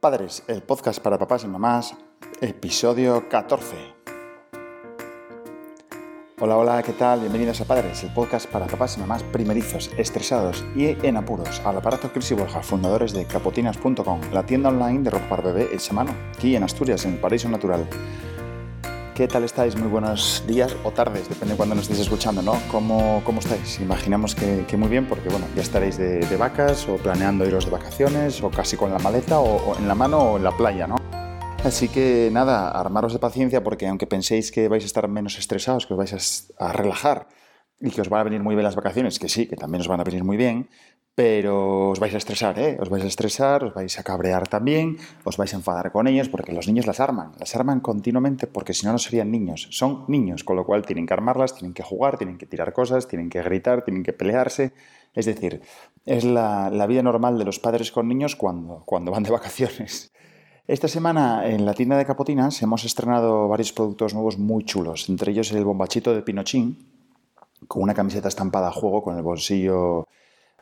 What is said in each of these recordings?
Padres, el podcast para papás y mamás, episodio 14. Hola, hola, ¿qué tal? Bienvenidos a Padres, el podcast para papás y mamás primerizos, estresados y en apuros. Al aparato Chris y Borja, fundadores de capotinas.com, la tienda online de ropa para bebé El Semano, aquí en Asturias, en el Paraíso Natural. ¿Qué tal estáis? Muy buenos días o tardes, depende de cuándo nos estéis escuchando, ¿no? ¿Cómo, cómo estáis? Imaginamos que, muy bien, porque bueno, ya estaréis de, vacas o planeando iros de vacaciones o casi con la maleta o, en la mano o en la playa, ¿no? Así que nada, armaros de paciencia porque aunque penséis que vais a estar menos estresados, que os vais a relajar y que os van a venir muy bien las vacaciones, que sí, que también os van a venir muy bien, pero os vais a estresar, ¿eh? Os vais a estresar, os vais a cabrear también, os vais a enfadar con ellos porque los niños las arman, las arman continuamente porque si no, no serían niños. Son niños, con lo cual tienen que armarlas, tienen que jugar, tienen que tirar cosas, tienen que gritar, tienen que pelearse. Es decir, es la, vida normal de los padres con niños cuando, cuando van de vacaciones. Esta semana en la tienda de Capotinas hemos estrenado varios productos nuevos muy chulos, entre ellos el bombachito de Pinochín, con una camiseta estampada a juego con el bolsillo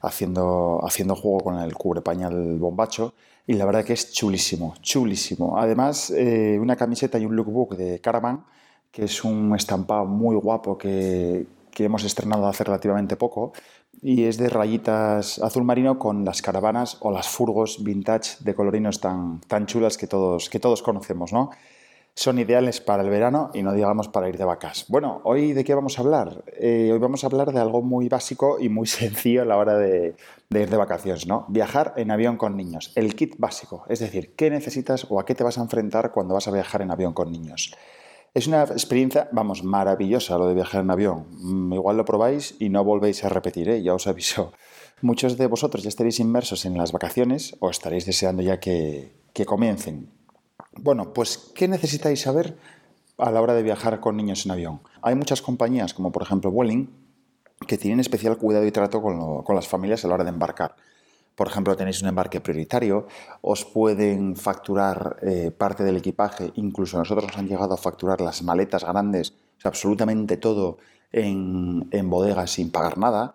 haciendo, haciendo juego con el cubrepañal bombacho y la verdad que es chulísimo, chulísimo. Además, eh, una camiseta y un lookbook de Caravan, que es un estampado muy guapo que, que hemos estrenado hace relativamente poco y es de rayitas azul marino con las caravanas o las furgos vintage de colorinos tan, tan chulas que todos, que todos conocemos, ¿no? Son ideales para el verano y no digamos para ir de vacas. Bueno, hoy de qué vamos a hablar? Eh, hoy vamos a hablar de algo muy básico y muy sencillo a la hora de, ir de vacaciones, ¿no? Viajar en avión con niños, el kit básico, es decir, qué necesitas o a qué te vas a enfrentar cuando vas a viajar en avión con niños. Es una experiencia, vamos, maravillosa lo de viajar en avión. Mm, igual lo probáis y no volvéis a repetir, ¿eh? ya os aviso. Muchos de vosotros ya estaréis inmersos en las vacaciones o estaréis deseando ya que, que comiencen. Bueno, pues, ¿qué necesitáis saber a la hora de viajar con niños en avión? Hay muchas compañías, como por ejemplo Vueling, que tienen especial cuidado y trato con, las familias a la hora de embarcar. Por ejemplo, tenéis un embarque prioritario, os pueden facturar eh, parte del equipaje, incluso nosotros nos han llegado a facturar las maletas grandes, absolutamente todo en, en bodegas sin pagar nada.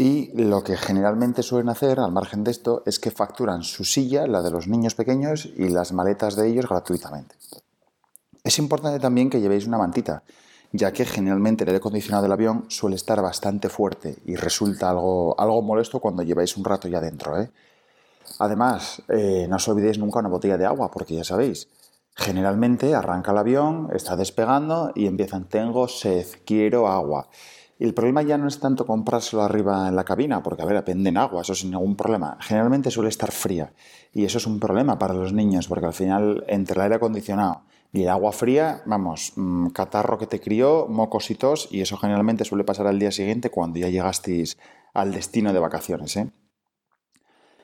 Y lo que generalmente suelen hacer, al margen de esto, es que facturan su silla, la de los niños pequeños, y las maletas de ellos gratuitamente. Es importante también que llevéis una mantita, ya que generalmente el aire acondicionado del avión suele estar bastante fuerte y resulta algo, algo molesto cuando lleváis un rato ya dentro. ¿eh? Además, eh, no os olvidéis nunca una botella de agua, porque ya sabéis, generalmente arranca el avión, está despegando y empiezan, tengo sed, quiero agua. Y el problema ya no es tanto comprárselo arriba en la cabina, porque, a ver, en agua, eso sin ningún problema. Generalmente suele estar fría. Y eso es un problema para los niños, porque al final, entre el aire acondicionado y el agua fría, vamos, mm, catarro que te crió, mocositos, y eso generalmente suele pasar al día siguiente cuando ya llegasteis al destino de vacaciones, ¿eh?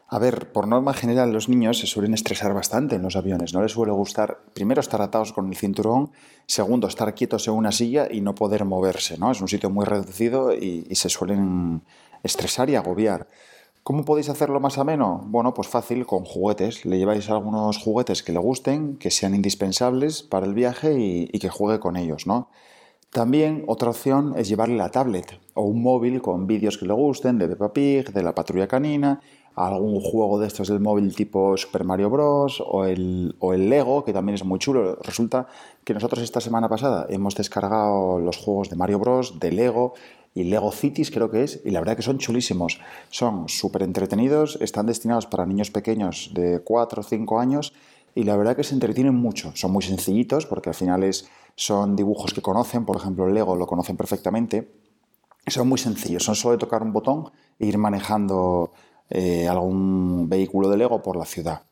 A ver, por norma general los niños se suelen estresar bastante en los aviones. No les suele gustar, primero, estar atados con el cinturón, segundo, estar quietos en una silla y no poder moverse. ¿no? Es un sitio muy reducido y, se suelen estresar y agobiar. ¿Cómo podéis hacerlo más ameno? Bueno, pues fácil, con juguetes. Le lleváis algunos juguetes que le gusten, que sean indispensables para el viaje y, y que juegue con ellos, ¿no? También otra opción es llevarle la tablet o un móvil con vídeos que le gusten de Peppa Pig, de la patrulla canina algún juego de estos del móvil tipo Super Mario Bros. O el, o el Lego, que también es muy chulo. Resulta que nosotros esta semana pasada hemos descargado los juegos de Mario Bros., de Lego y Lego Cities creo que es, y la verdad que son chulísimos. Son súper entretenidos, están destinados para niños pequeños de 4 o 5 años y la verdad que se entretienen mucho. Son muy sencillitos porque al final es, son dibujos que conocen, por ejemplo Lego lo conocen perfectamente. Son muy sencillos, son solo de tocar un botón e ir manejando eh, algún vehículo de Lego por la ciudad.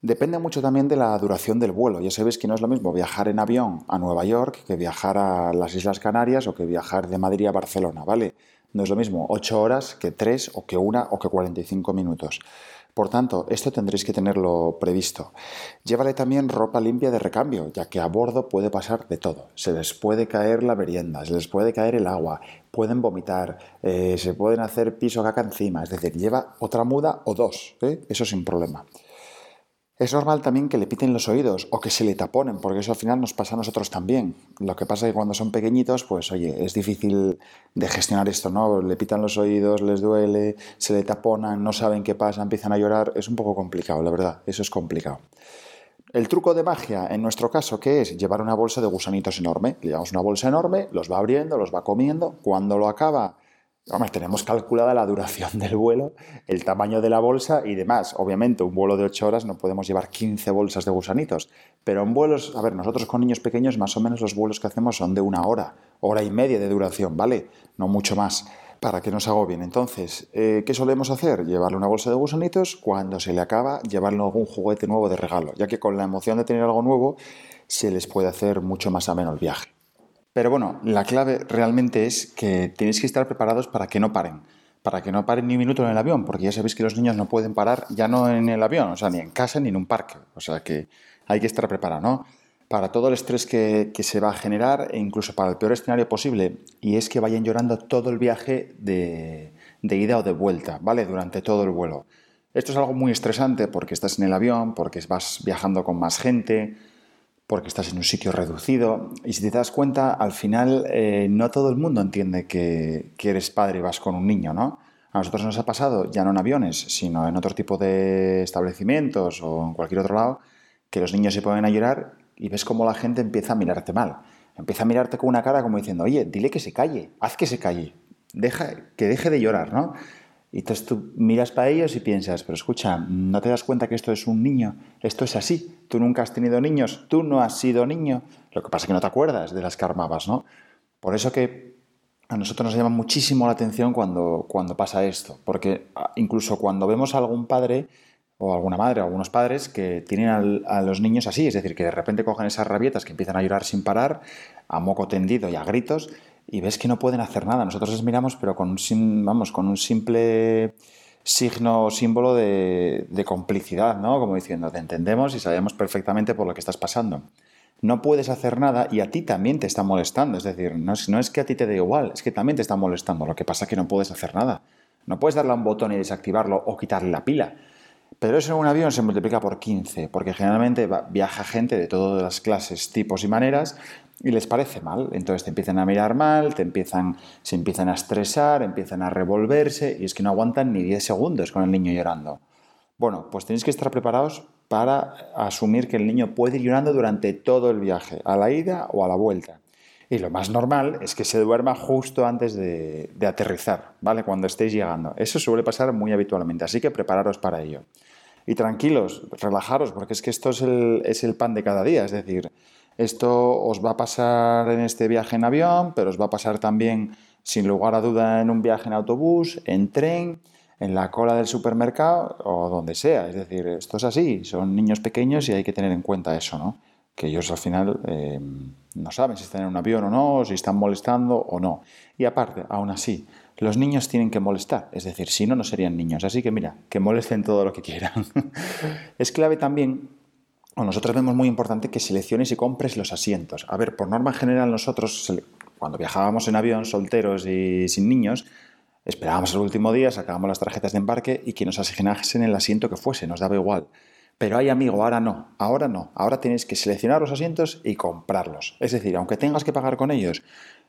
Depende mucho también de la duración del vuelo. Ya sabéis que no es lo mismo viajar en avión a Nueva York que viajar a las Islas Canarias o que viajar de Madrid a Barcelona, ¿vale? No es lo mismo 8 horas que 3 o que 1 o que 45 minutos. Por tanto, esto tendréis que tenerlo previsto. Llévale también ropa limpia de recambio, ya que a bordo puede pasar de todo. Se les puede caer la merienda, se les puede caer el agua, pueden vomitar, eh, se pueden hacer piso caca encima. Es decir, lleva otra muda o dos, ¿eh? eso sin problema. Es normal también que le piten los oídos o que se le taponen, porque eso al final nos pasa a nosotros también. Lo que pasa es que cuando son pequeñitos, pues oye, es difícil de gestionar esto, ¿no? Le pitan los oídos, les duele, se le taponan, no saben qué pasa, empiezan a llorar. Es un poco complicado, la verdad, eso es complicado. El truco de magia, en nuestro caso, ¿qué es? Llevar una bolsa de gusanitos enorme. Le llevamos una bolsa enorme, los va abriendo, los va comiendo. Cuando lo acaba, tenemos calculada la duración del vuelo, el tamaño de la bolsa y demás. Obviamente, un vuelo de 8 horas no podemos llevar 15 bolsas de gusanitos, pero en vuelos, a ver, nosotros con niños pequeños, más o menos los vuelos que hacemos son de una hora, hora y media de duración, ¿vale? No mucho más, para que no se agobien. Entonces, eh, ¿qué solemos hacer? Llevarle una bolsa de gusanitos, cuando se le acaba, llevarle algún juguete nuevo de regalo, ya que con la emoción de tener algo nuevo, se les puede hacer mucho más ameno el viaje. Pero bueno, la clave realmente es que tenéis que estar preparados para que no paren, para que no paren ni un minuto en el avión, porque ya sabéis que los niños no pueden parar ya no en el avión, o sea, ni en casa ni en un parque, o sea que hay que estar preparado, ¿no? Para todo el estrés que, se va a generar e incluso para el peor escenario posible, y es que vayan llorando todo el viaje de, de ida o de vuelta, ¿vale? Durante todo el vuelo. Esto es algo muy estresante porque estás en el avión, porque vas viajando con más gente, porque estás en un sitio reducido. Y si te das cuenta, al final eh, no todo el mundo entiende que, eres padre y vas con un niño, ¿no? A nosotros nos ha pasado, ya no en aviones, sino en otro tipo de establecimientos o en cualquier otro lado, que los niños se ponen a llorar y ves cómo la gente empieza a mirarte mal. Empieza a mirarte con una cara como diciendo, oye, dile que se calle, haz que se calle, deja, que deje de llorar, ¿no? Y entonces tú miras para ellos y piensas, pero escucha, ¿no te das cuenta que esto es un niño? Esto es así. Tú nunca has tenido niños, tú no has sido niño. Lo que pasa es que no te acuerdas de las que armabas, ¿no? Por eso que a nosotros nos llama muchísimo la atención cuando, cuando pasa esto. Porque ah, incluso cuando vemos a algún padre o alguna madre o algunos padres que tienen a los niños así, es decir, que de repente cogen esas rabietas que empiezan a llorar sin parar, a moco tendido y a gritos, y ves que no pueden hacer nada. Nosotros les miramos, pero con un, vamos, con un simple signo o símbolo de, complicidad, ¿no? Como diciendo, te entendemos y sabemos perfectamente por lo que estás pasando. No puedes hacer nada y a ti también te está molestando. Es decir, no es, no es que a ti te dé igual, es que también te está molestando. Lo que pasa es que no puedes hacer nada. No puedes darle a un botón y desactivarlo o quitarle la pila. Pero eso en un avión se multiplica por 15, porque generalmente viaja gente de todas las clases, tipos y maneras, y les parece mal. Entonces te empiezan a mirar mal, te empiezan, se empiezan a estresar, empiezan a revolverse y es que no aguantan ni 10 segundos con el niño llorando. Bueno, pues tenéis que estar preparados para asumir que el niño puede ir llorando durante todo el viaje, a la ida o a la vuelta. Y lo más normal es que se duerma justo antes de, aterrizar, ¿vale? Cuando estéis llegando. Eso suele pasar muy habitualmente, así que prepararos para ello. Y tranquilos, relajaros, porque es que esto es el, es el pan de cada día. Es decir, esto os va a pasar en este viaje en avión, pero os va a pasar también, sin lugar a duda, en un viaje en autobús, en tren, en la cola del supermercado o donde sea. Es decir, esto es así, son niños pequeños y hay que tener en cuenta eso, ¿no? Que ellos al final eh, no saben si están en un avión o no, si están molestando o no. Y aparte, aún así, los niños tienen que molestar, es decir, si no, no serían niños. Así que mira, que molesten todo lo que quieran. es clave también o nosotros vemos muy importante que selecciones y compres los asientos. A ver, por norma general nosotros, cuando viajábamos en avión solteros y sin niños, esperábamos el último día, sacábamos las tarjetas de embarque y que nos asignasen el asiento que fuese, nos daba igual. Pero hay amigo, ahora no, ahora no, ahora tienes que seleccionar los asientos y comprarlos. Es decir, aunque tengas que pagar con ellos,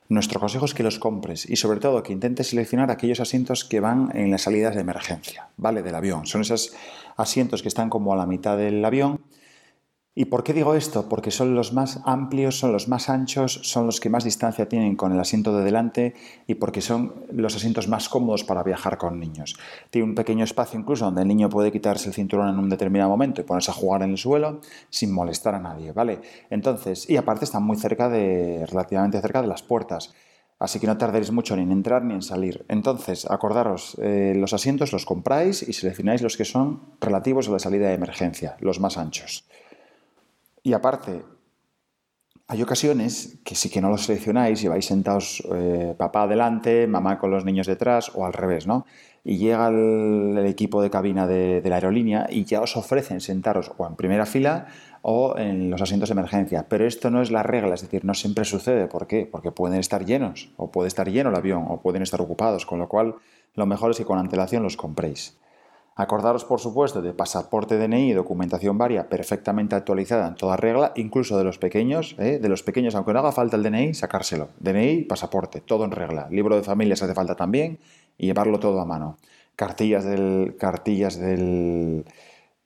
nuestro consejo es que los compres y sobre todo que intentes seleccionar aquellos asientos que van en las salidas de emergencia, ¿vale? Del avión. Son esos asientos que están como a la mitad del avión ¿Y por qué digo esto? Porque son los más amplios, son los más anchos, son los que más distancia tienen con el asiento de delante y porque son los asientos más cómodos para viajar con niños. Tiene un pequeño espacio incluso donde el niño puede quitarse el cinturón en un determinado momento y ponerse a jugar en el suelo sin molestar a nadie, ¿vale? Entonces, y aparte están muy cerca de, relativamente cerca de las puertas. Así que no tardaréis mucho ni en entrar ni en salir. Entonces, acordaros, eh, los asientos los compráis y seleccionáis los que son relativos a la salida de emergencia, los más anchos. Y aparte, hay ocasiones que sí que no los seleccionáis y vais sentados eh, papá adelante, mamá con los niños detrás o al revés, ¿no? Y llega el, equipo de cabina de, la aerolínea y ya os ofrecen sentaros o en primera fila o en los asientos de emergencia. Pero esto no es la regla, es decir, no siempre sucede. ¿Por qué? Porque pueden estar llenos o puede estar lleno el avión o pueden estar ocupados, con lo cual lo mejor es que con antelación los compréis. Acordaros, por supuesto, de pasaporte DNI y documentación varia perfectamente actualizada en toda regla, incluso de los pequeños, ¿eh? de los pequeños, aunque no haga falta el DNI, sacárselo. DNI, pasaporte, todo en regla. Libro de familia hace falta también y llevarlo todo a mano. Cartillas del, cartillas de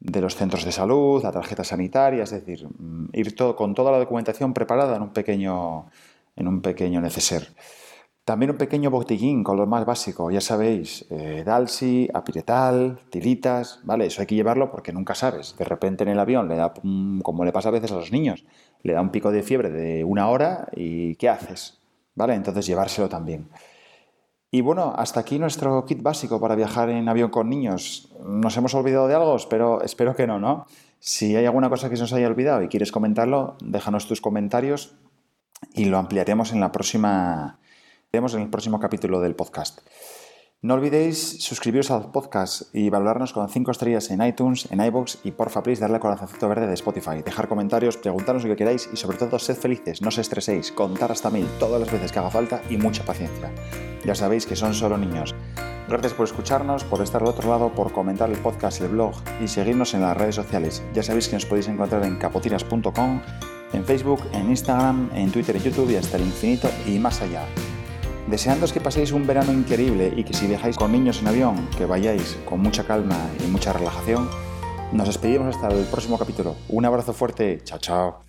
los centros de salud, la tarjeta sanitaria, es decir, mm, ir todo, con toda la documentación preparada en un pequeño, en un pequeño neceser. También un pequeño botellín con lo más básico, ya sabéis, eh, Dalsi, apiretal, tiritas, ¿vale? Eso hay que llevarlo porque nunca sabes. De repente en el avión le da, como le pasa a veces a los niños, le da un pico de fiebre de una hora y ¿qué haces? ¿Vale? Entonces llevárselo también. Y bueno, hasta aquí nuestro kit básico para viajar en avión con niños. ¿Nos hemos olvidado de algo? Espero, espero que no, ¿no? Si hay alguna cosa que se nos haya olvidado y quieres comentarlo, déjanos tus comentarios y lo ampliaremos en la próxima vemos en el próximo capítulo del podcast. No olvidéis suscribiros al podcast y valorarnos con 5 estrellas en iTunes, en iBox y porfa, please, darle al corazoncito verde de Spotify. Dejar comentarios, preguntarnos lo que queráis y sobre todo sed felices, no os estreséis, contar hasta mil todas las veces que haga falta y mucha paciencia. Ya sabéis que son solo niños. Gracias por escucharnos, por estar al otro lado, por comentar el podcast, el blog y seguirnos en las redes sociales. Ya sabéis que nos podéis encontrar en capotinas.com, en Facebook, en Instagram, en Twitter y YouTube y hasta el infinito y más allá. Deseándoos que paséis un verano increíble y que si viajáis con niños en avión, que vayáis con mucha calma y mucha relajación. Nos despedimos hasta el próximo capítulo. Un abrazo fuerte. Chao, chao.